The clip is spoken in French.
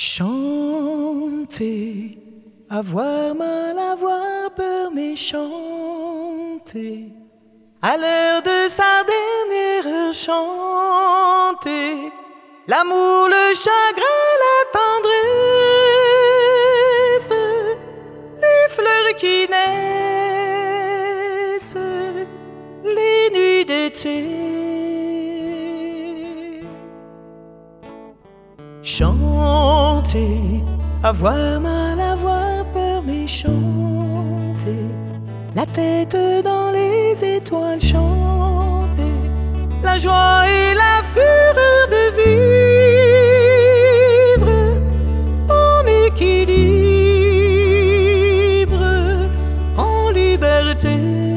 Chanter, avoir mal, avoir peur, mais chanter. À l'heure de sa dernière chanter. L'amour, le chagrin, la tendresse, les fleurs qui naissent, les nuits d'été. chanter, avoir mal, avoir peur, mais chanter, la tête dans les étoiles, chanter, la joie et la fureur de vivre en équilibre, en liberté.